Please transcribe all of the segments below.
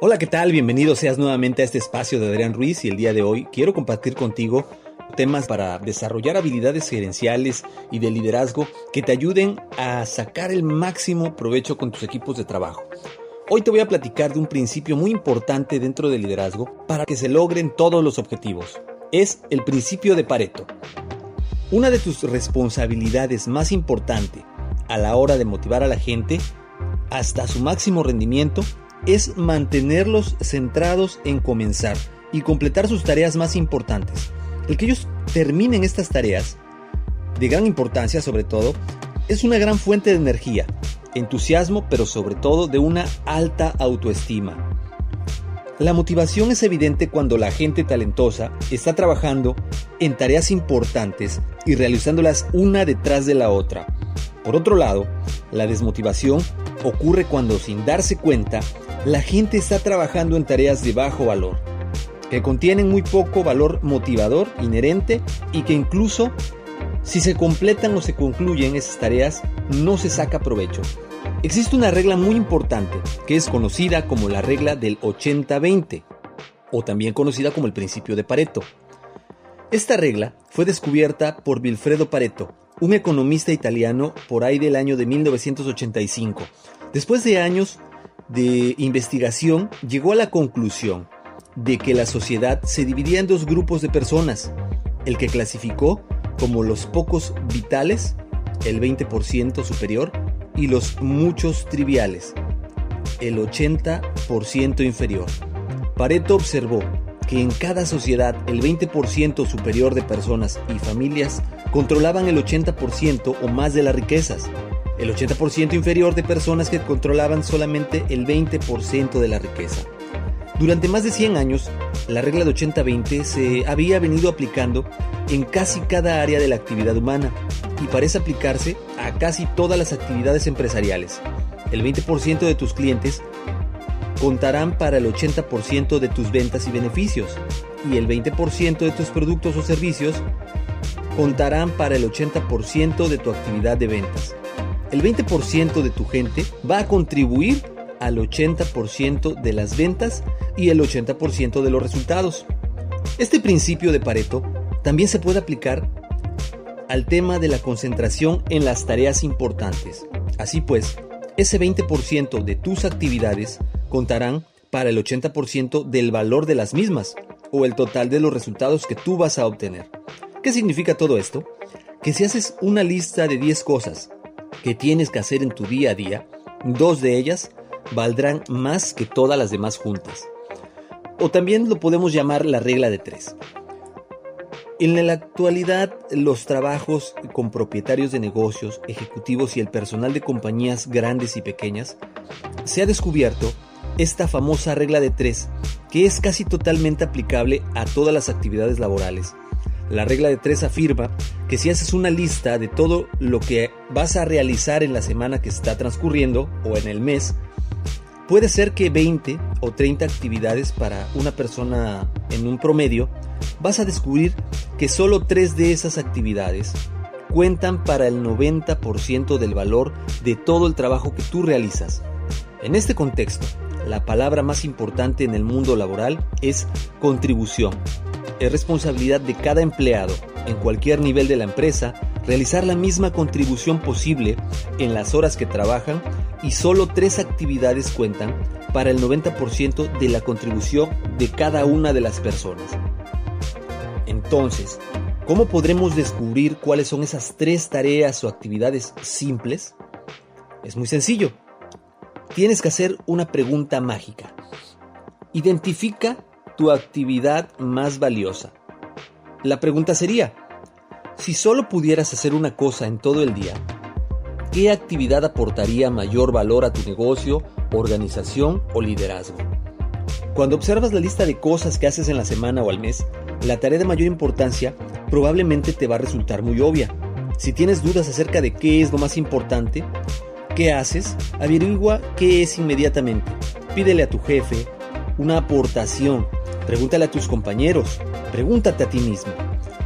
Hola, ¿qué tal? Bienvenido seas nuevamente a este espacio de Adrián Ruiz y el día de hoy quiero compartir contigo temas para desarrollar habilidades gerenciales y de liderazgo que te ayuden a sacar el máximo provecho con tus equipos de trabajo. Hoy te voy a platicar de un principio muy importante dentro del liderazgo para que se logren todos los objetivos. Es el principio de Pareto. Una de tus responsabilidades más importantes a la hora de motivar a la gente hasta su máximo rendimiento es mantenerlos centrados en comenzar y completar sus tareas más importantes. El que ellos terminen estas tareas, de gran importancia sobre todo, es una gran fuente de energía, entusiasmo, pero sobre todo de una alta autoestima. La motivación es evidente cuando la gente talentosa está trabajando en tareas importantes y realizándolas una detrás de la otra. Por otro lado, la desmotivación ocurre cuando sin darse cuenta la gente está trabajando en tareas de bajo valor, que contienen muy poco valor motivador inherente y que incluso si se completan o se concluyen esas tareas no se saca provecho. Existe una regla muy importante que es conocida como la regla del 80-20 o también conocida como el principio de Pareto. Esta regla fue descubierta por Vilfredo Pareto, un economista italiano por ahí del año de 1985. Después de años de investigación llegó a la conclusión de que la sociedad se dividía en dos grupos de personas, el que clasificó como los pocos vitales, el 20% superior, y los muchos triviales, el 80% inferior. Pareto observó que en cada sociedad el 20% superior de personas y familias controlaban el 80% o más de las riquezas, el 80% inferior de personas que controlaban solamente el 20% de la riqueza. Durante más de 100 años, la regla de 80-20 se había venido aplicando en casi cada área de la actividad humana y parece aplicarse a casi todas las actividades empresariales. El 20% de tus clientes contarán para el 80% de tus ventas y beneficios y el 20% de tus productos o servicios contarán para el 80% de tu actividad de ventas el 20% de tu gente va a contribuir al 80% de las ventas y el 80% de los resultados. Este principio de Pareto también se puede aplicar al tema de la concentración en las tareas importantes. Así pues, ese 20% de tus actividades contarán para el 80% del valor de las mismas o el total de los resultados que tú vas a obtener. ¿Qué significa todo esto? Que si haces una lista de 10 cosas que tienes que hacer en tu día a día, dos de ellas valdrán más que todas las demás juntas. O también lo podemos llamar la regla de tres. En la actualidad, los trabajos con propietarios de negocios, ejecutivos y el personal de compañías grandes y pequeñas, se ha descubierto esta famosa regla de tres, que es casi totalmente aplicable a todas las actividades laborales. La regla de tres afirma que si haces una lista de todo lo que vas a realizar en la semana que está transcurriendo o en el mes, puede ser que 20 o 30 actividades para una persona en un promedio, vas a descubrir que solo 3 de esas actividades cuentan para el 90% del valor de todo el trabajo que tú realizas. En este contexto, la palabra más importante en el mundo laboral es contribución. Es responsabilidad de cada empleado, en cualquier nivel de la empresa, realizar la misma contribución posible en las horas que trabajan y solo tres actividades cuentan para el 90% de la contribución de cada una de las personas. Entonces, ¿cómo podremos descubrir cuáles son esas tres tareas o actividades simples? Es muy sencillo. Tienes que hacer una pregunta mágica. Identifica tu actividad más valiosa. La pregunta sería, si solo pudieras hacer una cosa en todo el día, ¿qué actividad aportaría mayor valor a tu negocio, organización o liderazgo? Cuando observas la lista de cosas que haces en la semana o al mes, la tarea de mayor importancia probablemente te va a resultar muy obvia. Si tienes dudas acerca de qué es lo más importante, ¿qué haces? Averigua qué es inmediatamente. Pídele a tu jefe una aportación Pregúntale a tus compañeros, pregúntate a ti mismo,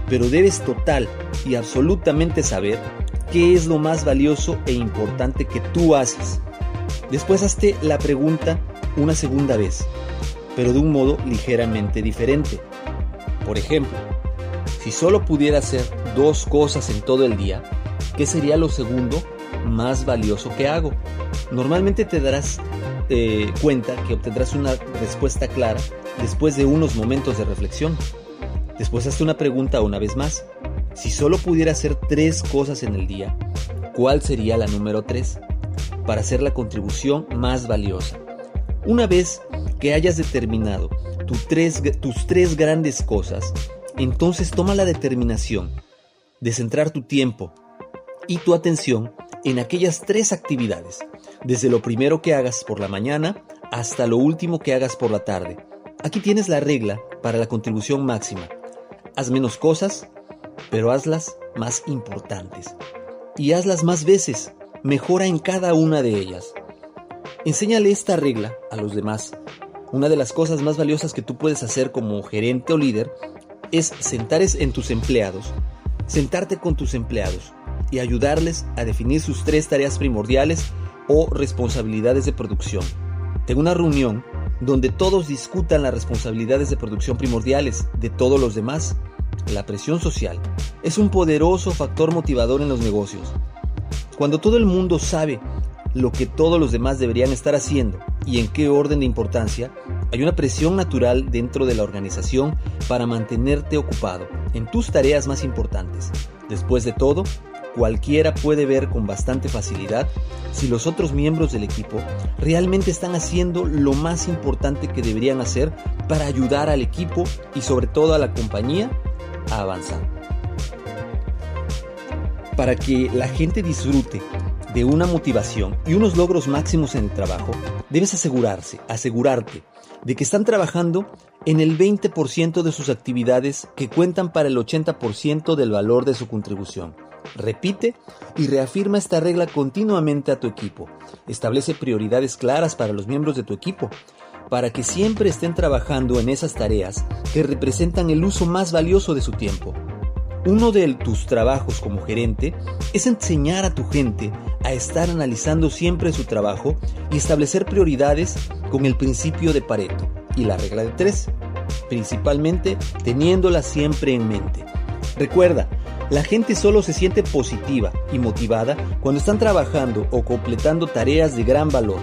pero debes total y absolutamente saber qué es lo más valioso e importante que tú haces. Después hazte la pregunta una segunda vez, pero de un modo ligeramente diferente. Por ejemplo, si solo pudiera hacer dos cosas en todo el día, ¿qué sería lo segundo más valioso que hago? Normalmente te darás eh, cuenta que obtendrás una respuesta clara después de unos momentos de reflexión. Después hazte una pregunta una vez más. Si solo pudiera hacer tres cosas en el día, ¿cuál sería la número tres? Para hacer la contribución más valiosa. Una vez que hayas determinado tus tres grandes cosas, entonces toma la determinación de centrar tu tiempo y tu atención en aquellas tres actividades, desde lo primero que hagas por la mañana hasta lo último que hagas por la tarde, Aquí tienes la regla para la contribución máxima. Haz menos cosas, pero hazlas más importantes. Y hazlas más veces. Mejora en cada una de ellas. Enséñale esta regla a los demás. Una de las cosas más valiosas que tú puedes hacer como gerente o líder es sentar en tus empleados, sentarte con tus empleados y ayudarles a definir sus tres tareas primordiales o responsabilidades de producción. Tengo una reunión donde todos discutan las responsabilidades de producción primordiales de todos los demás. La presión social es un poderoso factor motivador en los negocios. Cuando todo el mundo sabe lo que todos los demás deberían estar haciendo y en qué orden de importancia, hay una presión natural dentro de la organización para mantenerte ocupado en tus tareas más importantes. Después de todo, cualquiera puede ver con bastante facilidad si los otros miembros del equipo realmente están haciendo lo más importante que deberían hacer para ayudar al equipo y sobre todo a la compañía a avanzar. Para que la gente disfrute de una motivación y unos logros máximos en el trabajo, debes asegurarse, asegurarte de que están trabajando en el 20% de sus actividades que cuentan para el 80% del valor de su contribución. Repite y reafirma esta regla continuamente a tu equipo. Establece prioridades claras para los miembros de tu equipo, para que siempre estén trabajando en esas tareas que representan el uso más valioso de su tiempo. Uno de tus trabajos como gerente es enseñar a tu gente a estar analizando siempre su trabajo y establecer prioridades con el principio de Pareto y la regla de tres, principalmente teniéndola siempre en mente. Recuerda, la gente solo se siente positiva y motivada cuando están trabajando o completando tareas de gran valor.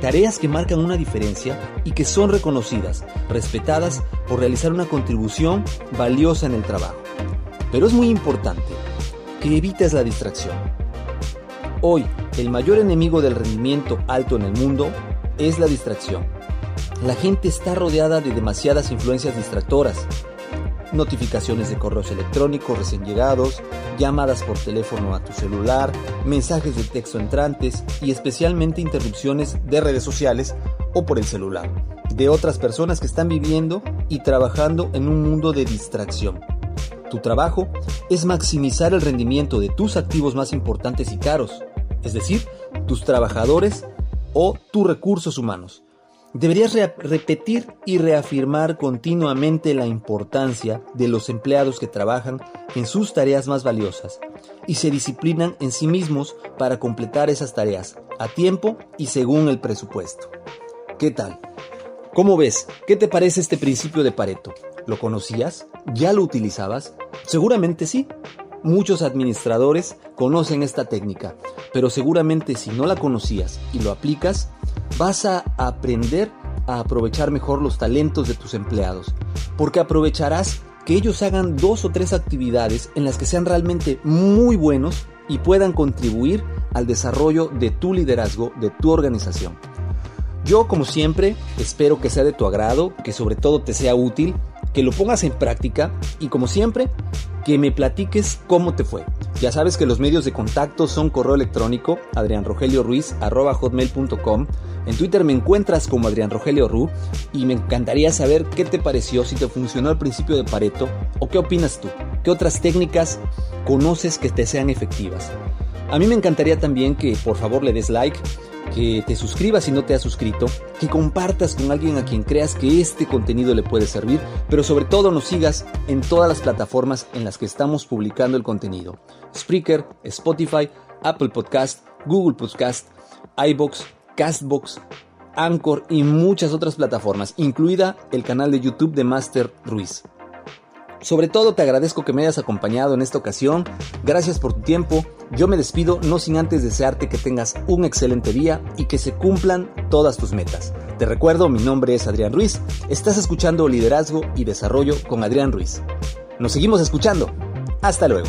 Tareas que marcan una diferencia y que son reconocidas, respetadas por realizar una contribución valiosa en el trabajo. Pero es muy importante que evites la distracción. Hoy, el mayor enemigo del rendimiento alto en el mundo es la distracción. La gente está rodeada de demasiadas influencias distractoras, notificaciones de correos electrónicos recién llegados, llamadas por teléfono a tu celular, mensajes de texto entrantes y especialmente interrupciones de redes sociales o por el celular, de otras personas que están viviendo y trabajando en un mundo de distracción. Tu trabajo es maximizar el rendimiento de tus activos más importantes y caros, es decir, tus trabajadores o tus recursos humanos. Deberías repetir y reafirmar continuamente la importancia de los empleados que trabajan en sus tareas más valiosas y se disciplinan en sí mismos para completar esas tareas a tiempo y según el presupuesto. ¿Qué tal? ¿Cómo ves? ¿Qué te parece este principio de Pareto? ¿Lo conocías? ¿Ya lo utilizabas? Seguramente sí. Muchos administradores conocen esta técnica, pero seguramente si no la conocías y lo aplicas, vas a aprender a aprovechar mejor los talentos de tus empleados, porque aprovecharás que ellos hagan dos o tres actividades en las que sean realmente muy buenos y puedan contribuir al desarrollo de tu liderazgo, de tu organización. Yo, como siempre, espero que sea de tu agrado, que sobre todo te sea útil, que lo pongas en práctica y, como siempre, que me platiques cómo te fue. Ya sabes que los medios de contacto son correo electrónico adrianrogelioruiz.com. En Twitter me encuentras como Adrián Ru y me encantaría saber qué te pareció, si te funcionó el principio de Pareto o qué opinas tú, qué otras técnicas conoces que te sean efectivas. A mí me encantaría también que por favor le des like que te suscribas si no te has suscrito, que compartas con alguien a quien creas que este contenido le puede servir, pero sobre todo nos sigas en todas las plataformas en las que estamos publicando el contenido. Spreaker, Spotify, Apple Podcast, Google Podcast, iBox, Castbox, Anchor y muchas otras plataformas, incluida el canal de YouTube de Master Ruiz. Sobre todo te agradezco que me hayas acompañado en esta ocasión. Gracias por tu tiempo. Yo me despido no sin antes desearte que tengas un excelente día y que se cumplan todas tus metas. Te recuerdo, mi nombre es Adrián Ruiz. Estás escuchando Liderazgo y Desarrollo con Adrián Ruiz. Nos seguimos escuchando. Hasta luego.